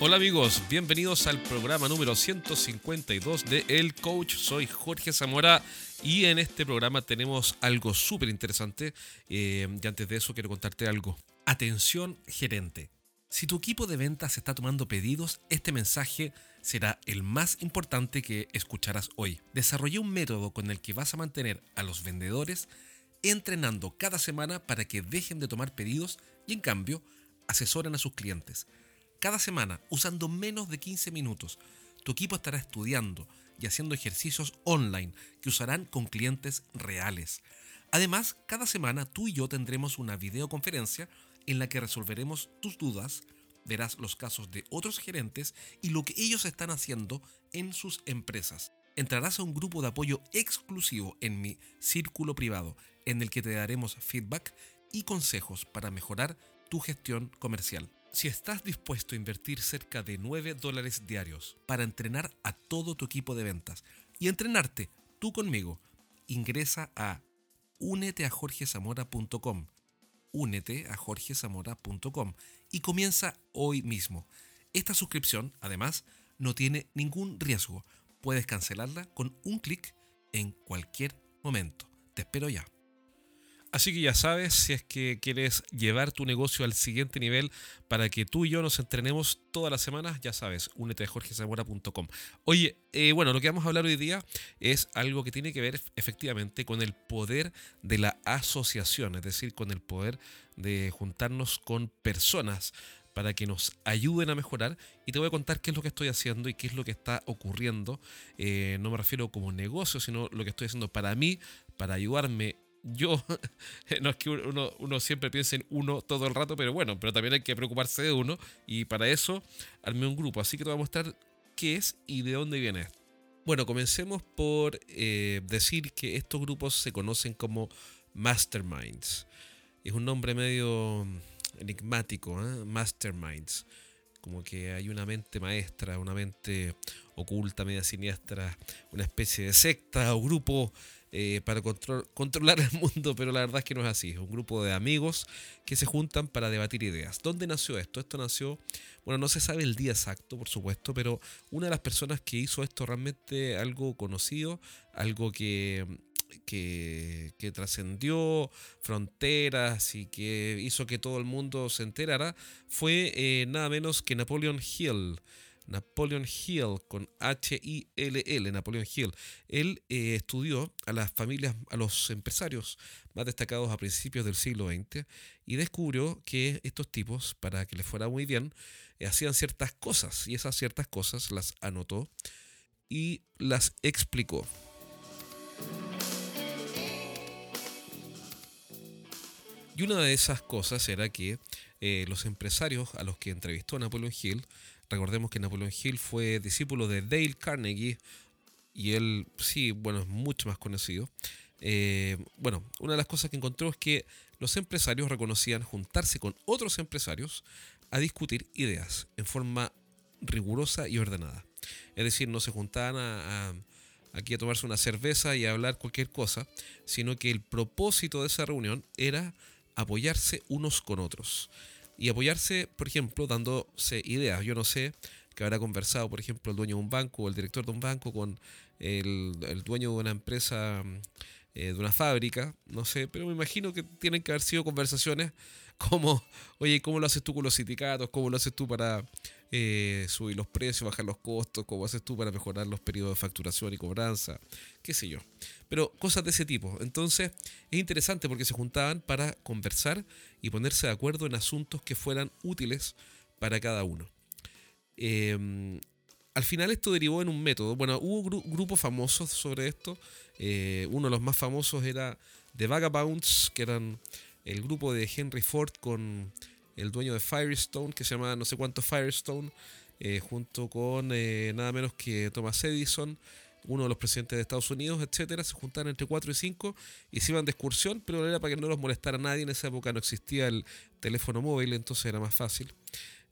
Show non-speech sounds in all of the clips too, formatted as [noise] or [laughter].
Hola amigos, bienvenidos al programa número 152 de El Coach. Soy Jorge Zamora y en este programa tenemos algo súper interesante. Eh, y antes de eso quiero contarte algo. Atención gerente. Si tu equipo de ventas está tomando pedidos, este mensaje será el más importante que escucharás hoy. Desarrollé un método con el que vas a mantener a los vendedores entrenando cada semana para que dejen de tomar pedidos y en cambio asesoren a sus clientes. Cada semana, usando menos de 15 minutos, tu equipo estará estudiando y haciendo ejercicios online que usarán con clientes reales. Además, cada semana tú y yo tendremos una videoconferencia en la que resolveremos tus dudas, verás los casos de otros gerentes y lo que ellos están haciendo en sus empresas. Entrarás a un grupo de apoyo exclusivo en mi círculo privado, en el que te daremos feedback y consejos para mejorar tu gestión comercial. Si estás dispuesto a invertir cerca de 9 dólares diarios para entrenar a todo tu equipo de ventas y entrenarte tú conmigo, ingresa a uneteajorgezamora.com únete a jorgezamora.com y comienza hoy mismo. Esta suscripción, además, no tiene ningún riesgo. Puedes cancelarla con un clic en cualquier momento. Te espero ya. Así que ya sabes, si es que quieres llevar tu negocio al siguiente nivel para que tú y yo nos entrenemos todas las semanas, ya sabes, únete a jorgezamora.com. Oye, eh, bueno, lo que vamos a hablar hoy día es algo que tiene que ver efectivamente con el poder de la asociación, es decir, con el poder de juntarnos con personas para que nos ayuden a mejorar y te voy a contar qué es lo que estoy haciendo y qué es lo que está ocurriendo. Eh, no me refiero como negocio, sino lo que estoy haciendo para mí, para ayudarme yo, [laughs] no es que uno, siempre piense en uno todo el rato, pero bueno, pero también hay que preocuparse de uno y para eso armé un grupo, así que te voy a mostrar qué es y de dónde viene Bueno, comencemos por eh, decir que estos grupos se conocen como masterminds. Es un nombre medio enigmático, ¿eh? masterminds. Como que hay una mente maestra, una mente oculta, media siniestra, una especie de secta o grupo eh, para controlar el mundo, pero la verdad es que no es así. Es un grupo de amigos que se juntan para debatir ideas. ¿Dónde nació esto? Esto nació, bueno, no se sabe el día exacto, por supuesto, pero una de las personas que hizo esto realmente algo conocido, algo que que, trascendió fronteras y que hizo que todo el mundo se enterara fue eh, nada menos que Napoleon Hill. Napoleon Hill, con H-I-L-L, Napoleon Hill. Él eh, estudió a las familias, a los empresarios más destacados a principios del siglo XX y descubrió que estos tipos, para que les fuera muy bien, eh, hacían ciertas cosas y esas ciertas cosas las anotó y las explicó. Y una de esas cosas era que eh, los empresarios a los que entrevistó Napoleon Hill Recordemos que Napoleon Hill fue discípulo de Dale Carnegie y él, sí, bueno, es mucho más conocido. Eh, bueno, una de las cosas que encontró es que los empresarios reconocían juntarse con otros empresarios a discutir ideas en forma rigurosa y ordenada. Es decir, no se juntaban a, aquí a tomarse una cerveza y a hablar cualquier cosa, sino que el propósito de esa reunión era apoyarse unos con otros y apoyarse, por ejemplo, dándose ideas. Yo no sé que habrá conversado, por ejemplo, el dueño de un banco o el director de un banco con el, dueño de una empresa, eh, de una fábrica, no sé, pero me imagino que tienen que haber sido conversaciones como, oye, ¿cómo lo haces tú con los sindicatos? ¿Cómo lo haces tú para eh, subir los precios, bajar los costos? ¿Cómo haces tú para mejorar los periodos de facturación y cobranza? ¿Qué sé yo? Pero cosas de ese tipo. Entonces, es interesante porque se juntaban para conversar y ponerse de acuerdo en asuntos que fueran útiles para cada uno. Em, al final esto derivó en un método. Bueno, hubo grupos famosos sobre esto. Eh, uno de los más famosos era The Vagabonds, que eran el grupo de Henry Ford con el dueño de Firestone, que se llama no sé cuánto Firestone, eh, junto con eh, nada menos que Thomas Edison, uno de los presidentes de Estados Unidos, etcétera, se juntaban entre 4 y 5 y se iban de excursión, pero era para que no los molestara nadie. En esa época no existía el teléfono móvil, entonces era más fácil.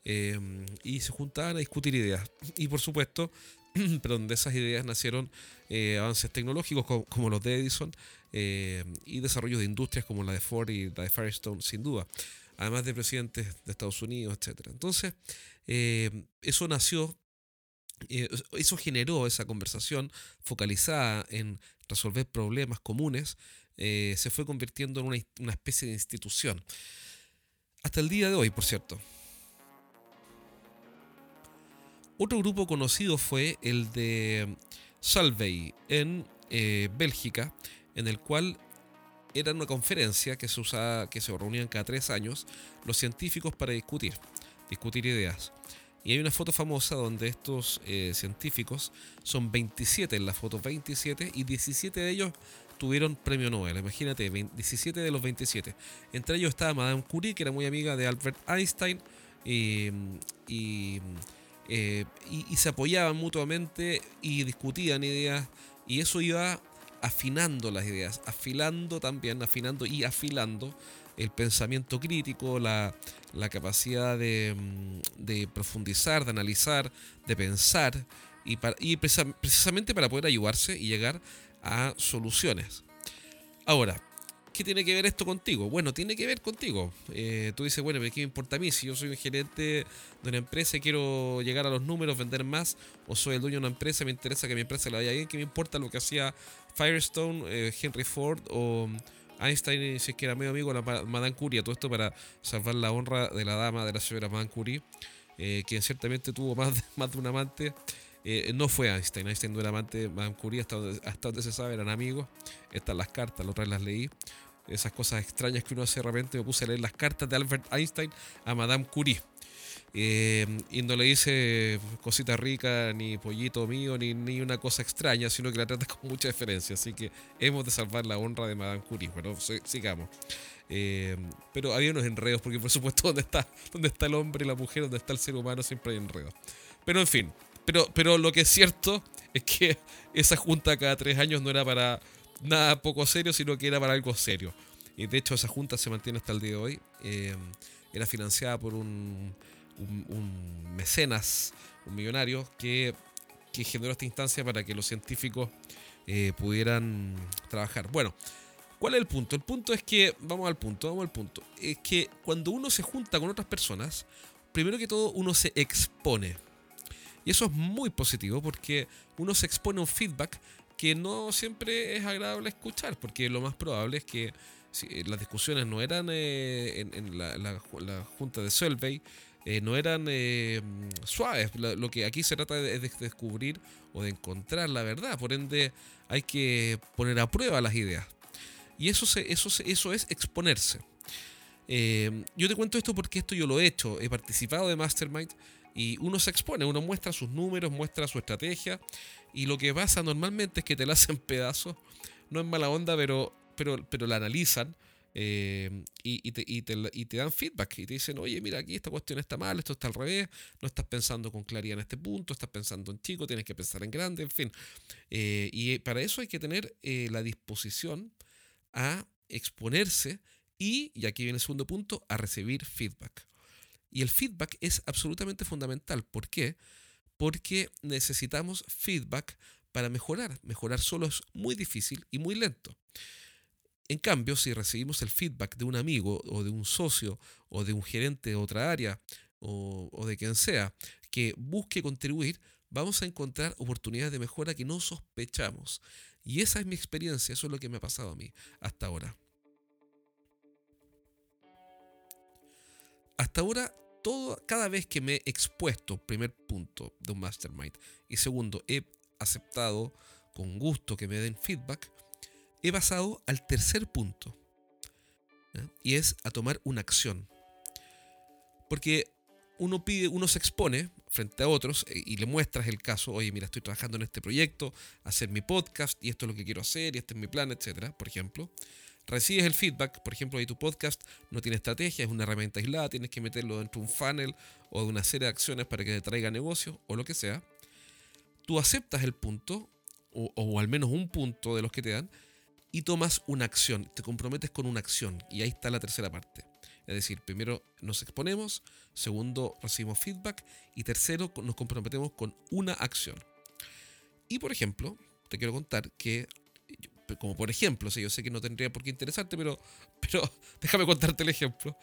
Eh, y se juntaban a discutir ideas. Y por supuesto, [clears throat] perdón, de esas ideas nacieron avances tecnológicos como, los de Edison y desarrollos de industrias como la de Ford y la de Firestone, sin duda. además de presidentes de Estados Unidos, etc. Entonces, eh, eso nació, eh, eso generó esa conversación focalizada en resolver problemas comunes, se fue convirtiendo en una, especie de institución. Hasta el día de hoy, por cierto. Otro grupo conocido fue el de Salvey en eh, Bélgica, en el cual era una conferencia que se usaba, que se reunían cada tres años los científicos para discutir, discutir ideas. Y hay una foto famosa donde estos eh, científicos son 27 en la foto 27 y 17 de ellos tuvieron premio Nobel. Imagínate, 17 de los 27. Entre ellos estaba Madame Curie, que era muy amiga de Albert Einstein y, eh, y, se apoyaban mutuamente y discutían ideas y eso iba afinando las ideas, afilando también, afinando y afilando el pensamiento crítico, la, capacidad de, mm, de, profundizar, de analizar, de pensar y, y precisamente para poder ayudarse y llegar a soluciones. Ahora, ¿qué tiene que ver esto contigo? Bueno, tiene que ver contigo. Eh, tú dices, bueno, ¿qué me importa a mí? Si yo soy un gerente de una empresa y quiero llegar a los números, vender más, o soy el dueño de una empresa, me interesa que mi empresa le vaya bien, ¿qué me importa lo que hacía Firestone, eh, Henry Ford o Einstein, si es que era medio amigo, la Madame Curie, todo esto para salvar la honra de la dama de la señora Madame Curie, eh, ciertamente tuvo más de, más de un amante. Eh, no fue Einstein, Einstein no era amante de Madame Curie, hasta donde, se sabe eran amigos. Están las cartas, la otra vez las leí. Esas cosas extrañas que uno hace de repente, me puse a leer las cartas de Albert Einstein a Madame Curie. Eh, y no le dice cosita rica, ni pollito mío, ni, ni una cosa extraña, sino que la trata con mucha diferencia. Así que hemos de salvar la honra de Madame Curie. Pero sigamos. Eh, pero había unos enredos, porque por supuesto, [laughs] donde está, donde está el hombre y la mujer, donde está el ser humano, siempre hay enredos. Pero en fin, pero, pero lo que es cierto es que [laughs] esa junta cada tres años no era para nada poco serio, sino que era para algo serio. Y de hecho esa junta se mantiene hasta el día de hoy. Eh, era financiada por un, un, mecenas, un millonario, que, que, generó esta instancia para que los científicos eh, pudieran trabajar. Bueno, ¿cuál es el punto? El punto es que, vamos al punto, vamos al punto. Es que cuando uno se junta con otras personas, primero que todo uno se expone. Y eso es muy positivo porque uno se expone a un feedback que no siempre es agradable escuchar, porque lo más probable es que eh, las discusiones no eran eh, en, la, junta de Solvay, eh, no eran suaves. Lo, que aquí se trata es de, descubrir o de encontrar la verdad. Por ende, hay que poner a prueba las ideas. Y eso, eso, eso es exponerse. yo te cuento esto porque esto yo lo he hecho. He participado de Mastermind y uno se expone, uno muestra sus números, muestra su estrategia. Y lo que pasa normalmente es que te la hacen [laughs] pedazos. No es mala onda, pero, pero, pero la analizan. Eh, y, te, y, te, dan feedback y te dicen, oye, mira, aquí esta cuestión está mal, esto está al revés, no estás pensando con claridad en este punto, estás pensando en chico, tienes que pensar en grande, en fin. Eh, y para eso hay que tener eh, la disposición a exponerse y, y aquí viene el segundo punto, a recibir feedback. Y el feedback es absolutamente fundamental. ¿Por qué? Porque necesitamos feedback para mejorar. Mejorar solo es muy difícil y muy lento. En cambio, si recibimos el feedback de un amigo o de un socio o de un gerente de otra área o, de quien sea que busque contribuir, vamos a encontrar oportunidades de mejora que no sospechamos. Y esa es mi experiencia, eso es lo que me ha pasado a mí hasta ahora. Hasta ahora todo, cada vez que me he expuesto, primer punto de un mastermind, y segundo, he aceptado con gusto que me den feedback, he pasado al tercer punto, y es a tomar una acción. Porque uno pide, uno se expone frente a otros eh, y le muestras el caso, oye, mira, estoy trabajando en este proyecto, hacer mi podcast, y esto es lo que quiero hacer, y este es mi plan, etcétera, por ejemplo recibes el feedback, por ejemplo, de tu podcast no tiene estrategia, es una herramienta aislada, tienes que meterlo dentro de un funnel o de una serie de acciones para que te traiga negocio o lo que sea. Tú aceptas el punto, o, al menos un punto de los que te dan, y tomas una acción, te comprometes con una acción, y ahí está la tercera parte. Es decir, primero nos exponemos, segundo recibimos feedback, y tercero nos comprometemos con una acción. Y por ejemplo, te quiero contar que como por ejemplo, yo sé que no tendría por qué interesarte, pero, [laughs] pero [laughs] déjame contarte el ejemplo.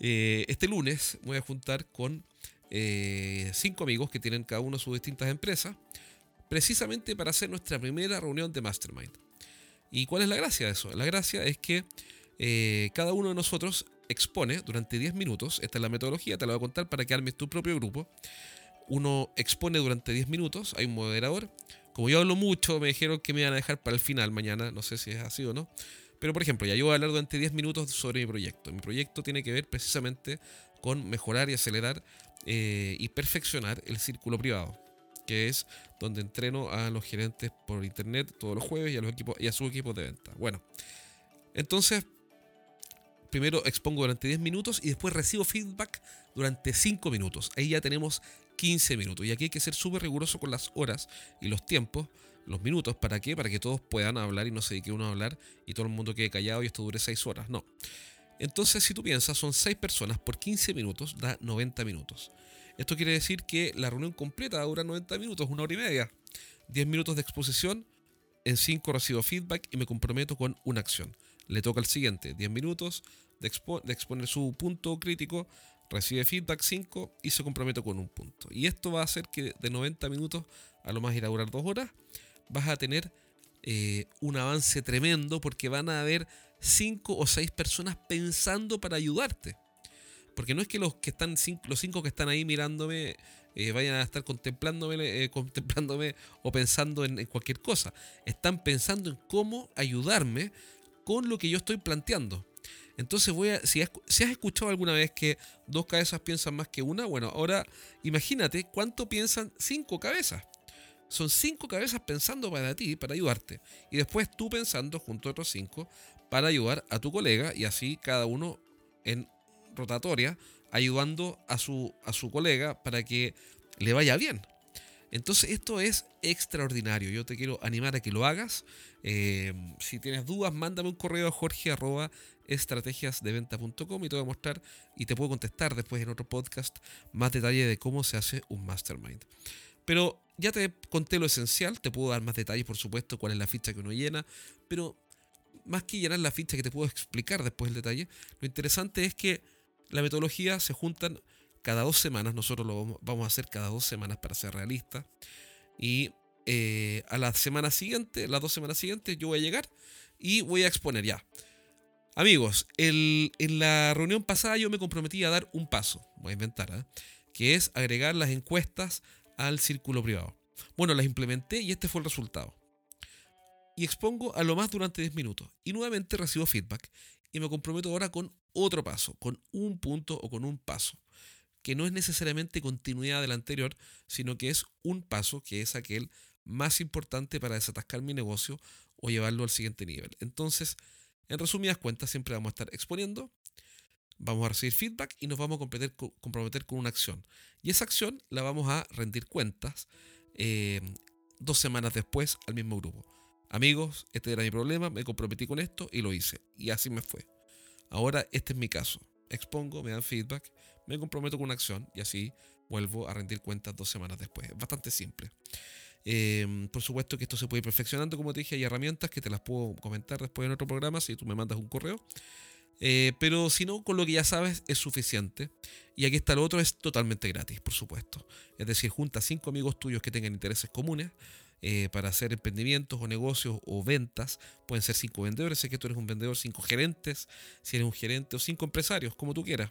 Eh, este lunes voy a juntar con eh, cinco amigos que tienen cada uno sus distintas empresas, precisamente para hacer nuestra primera reunión de Mastermind. ¿Y cuál es la gracia de eso? La gracia es que eh, cada uno de nosotros expone durante 10 minutos, esta es la metodología, te la voy a contar para que armes tu propio grupo. Uno expone durante 10 minutos, hay un moderador. Como yo hablo mucho, me dijeron que me iban a dejar para el final mañana, no sé si es así o no. Pero por ejemplo, ya yo voy a hablar durante 10 minutos sobre mi proyecto. Mi proyecto tiene que ver precisamente con mejorar y acelerar eh, y perfeccionar el círculo privado, que es donde entreno a los gerentes por internet todos los jueves y a, los equipos, y a sus equipos de venta. Bueno, entonces primero expongo durante 10 minutos y después recibo feedback durante 5 minutos. Ahí ya tenemos 15 minutos. Y aquí hay que ser súper riguroso con las horas y los tiempos, los minutos. ¿Para qué? Para que todos puedan hablar y no se dedique uno a hablar y todo el mundo quede callado y esto dure 6 horas. No. Entonces, si tú piensas, son 6 personas por 15 minutos, da 90 minutos. Esto quiere decir que la reunión completa dura 90 minutos, una hora y media. 10 minutos de exposición, en 5 recibo feedback y me comprometo con una acción. Le toca al siguiente, 10 minutos de, exponer su punto crítico, recibe feedback 5 y se compromete con un punto. Y esto va a hacer que de 90 minutos a lo más ir a durar 2 horas, vas a tener eh, un avance tremendo porque van a haber 5 o 6 personas pensando para ayudarte. Porque no es que los que están los cinco que están ahí mirándome eh, vayan a estar contemplándome, eh, contemplándome o pensando en, cualquier cosa. Están pensando en cómo ayudarme con lo que yo estoy planteando. Entonces voy a, si has, si has escuchado alguna vez que dos cabezas piensan más que una, bueno, ahora imagínate cuánto piensan cinco cabezas. Son cinco cabezas pensando para ti, para ayudarte. Y después tú pensando junto a otros cinco para ayudar a tu colega y así cada uno en rotatoria ayudando a su, a su colega para que le vaya bien. Entonces esto es extraordinario. Yo te quiero animar a que lo hagas. Eh, si tienes dudas, mándame un correo a jorge estrategiasdeventa.com y te voy a mostrar y te puedo contestar después en otro podcast más detalle de cómo se hace un mastermind. Pero ya te conté lo esencial, te puedo dar más detalles, por supuesto, cuál es la ficha que uno llena, pero más que llenar la ficha que te puedo explicar después el detalle, lo interesante es que la metodología se juntan cada dos semanas, nosotros lo vamos a hacer cada dos semanas para ser realistas, y eh, a la semana siguiente, las dos semanas siguientes, yo voy a llegar y voy a exponer ya. Amigos, en la reunión pasada yo me comprometí a dar un paso, voy a inventar, ¿eh? que es agregar las encuestas al círculo privado. Bueno, las implementé y este fue el resultado. Y expongo a lo más durante 10 minutos. Y nuevamente recibo feedback y me comprometo ahora con otro paso, con un punto o con un paso, que no es necesariamente continuidad del anterior, sino que es un paso que es aquel más importante para desatascar mi negocio o llevarlo al siguiente nivel. Entonces, en resumidas cuentas, siempre vamos a estar exponiendo, vamos a recibir feedback y nos vamos a comprometer, con una acción. Y esa acción la vamos a rendir cuentas eh, dos semanas después al mismo grupo. Amigos, este era mi problema, me comprometí con esto y lo hice. Y así me fue. Ahora este es mi caso. Expongo, me dan feedback, me comprometo con una acción y así vuelvo a rendir cuentas dos semanas después. Es bastante simple. Em, por supuesto que esto se puede ir perfeccionando, como te dije, hay herramientas que te las puedo comentar después en otro programa si tú me mandas un correo. Eh, pero si no, con lo que ya sabes es suficiente. Y aquí está lo otro, es totalmente gratis, por supuesto. Es decir, junta cinco amigos tuyos que tengan intereses comunes eh, para hacer emprendimientos o negocios o ventas. Pueden ser cinco vendedores, sé que tú eres un vendedor, cinco gerentes, si eres un gerente, o cinco empresarios, como tú quieras.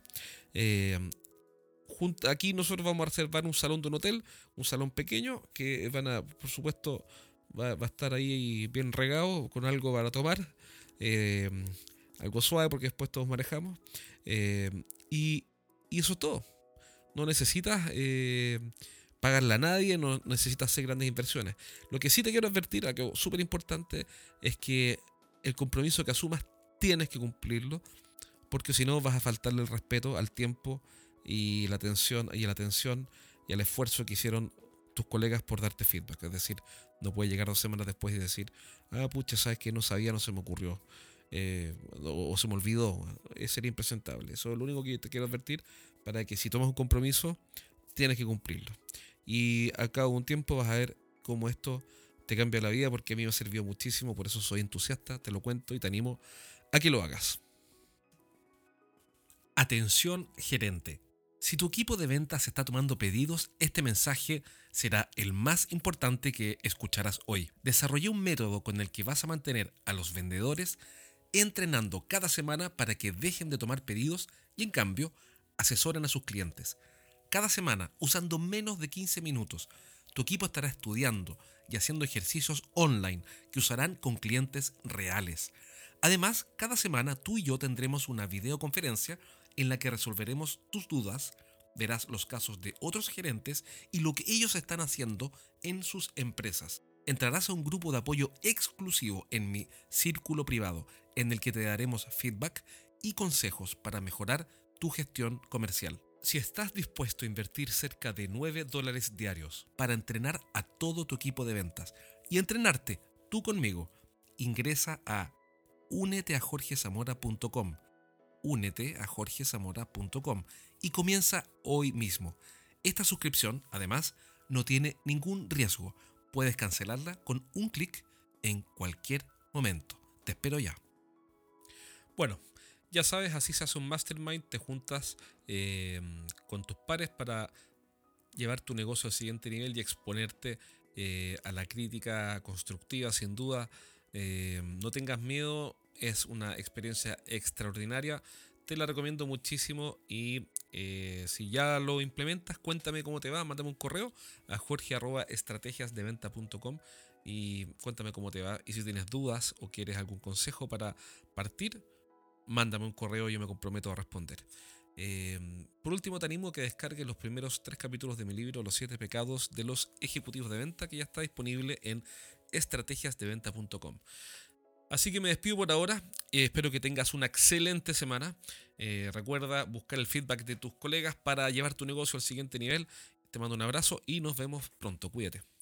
Eh, aquí nosotros vamos a reservar un salón de un hotel, un salón pequeño, que van a, por supuesto, va, a estar ahí bien regado con algo para tomar, eh, algo suave porque después todos manejamos. Eh, y, eso es todo. No necesitas pagarle a nadie, no necesitas hacer grandes inversiones. Lo que sí te quiero advertir, algo súper importante, es que el compromiso que asumas tienes que cumplirlo, porque si no vas a faltarle el respeto al tiempo y la atención y la atención y el esfuerzo que hicieron tus colegas por darte feedback. Es decir, no puedes llegar dos semanas después y decir, ah, pucha, sabes que no sabía, no se me ocurrió. Eh, o, se me olvidó. Sería impresentable. Eso es lo único que te quiero advertir para que si tomas un compromiso, tienes que cumplirlo. Y a cabo un tiempo vas a ver cómo esto te cambia la vida porque a mí me sirvió muchísimo, por eso soy entusiasta, te lo cuento y te animo a que lo hagas. Atención gerente. Si tu equipo de ventas está tomando pedidos, este mensaje será el más importante que escucharás hoy. Desarrollé un método con el que vas a mantener a los vendedores entrenando cada semana para que dejen de tomar pedidos y en cambio asesoren a sus clientes. Cada semana, usando menos de 15 minutos, tu equipo estará estudiando y haciendo ejercicios online que usarán con clientes reales. Además, cada semana tú y yo tendremos una videoconferencia en la que resolveremos tus dudas, verás los casos de otros gerentes y lo que ellos están haciendo en sus empresas. Entrarás a un grupo de apoyo exclusivo en mi círculo privado, en el que te daremos feedback y consejos para mejorar tu gestión comercial. Si estás dispuesto a invertir cerca de 9 dólares diarios para entrenar a todo tu equipo de ventas y entrenarte tú conmigo, ingresa a uneteajorgezamora.com únete a jorgezamora.com y comienza hoy mismo. Esta suscripción, además, no tiene ningún riesgo. Puedes cancelarla con un clic en cualquier momento. Te espero ya. Bueno, ya sabes, así se hace un mastermind, te juntas eh, con tus pares para llevar tu negocio al siguiente nivel y exponerte eh, a la crítica constructiva, sin duda. Eh, no tengas miedo, es una experiencia extraordinaria. Te la recomiendo muchísimo y si ya lo implementas, cuéntame cómo te va, mándame un correo a jorge.estrategiasdeventa.com y cuéntame cómo te va. Y si tienes dudas o quieres algún consejo para partir, mándame un correo y yo me comprometo a responder. Eh, por último, te animo a que descargues los primeros tres capítulos de mi libro Los siete pecados de los ejecutivos de venta, que ya está disponible en estrategiasdeventa.com. Así que me despido por ahora. y espero que tengas una excelente semana. Eh, recuerda buscar el feedback de tus colegas para llevar tu negocio al siguiente nivel. Te mando un abrazo y nos vemos pronto. Cuídate.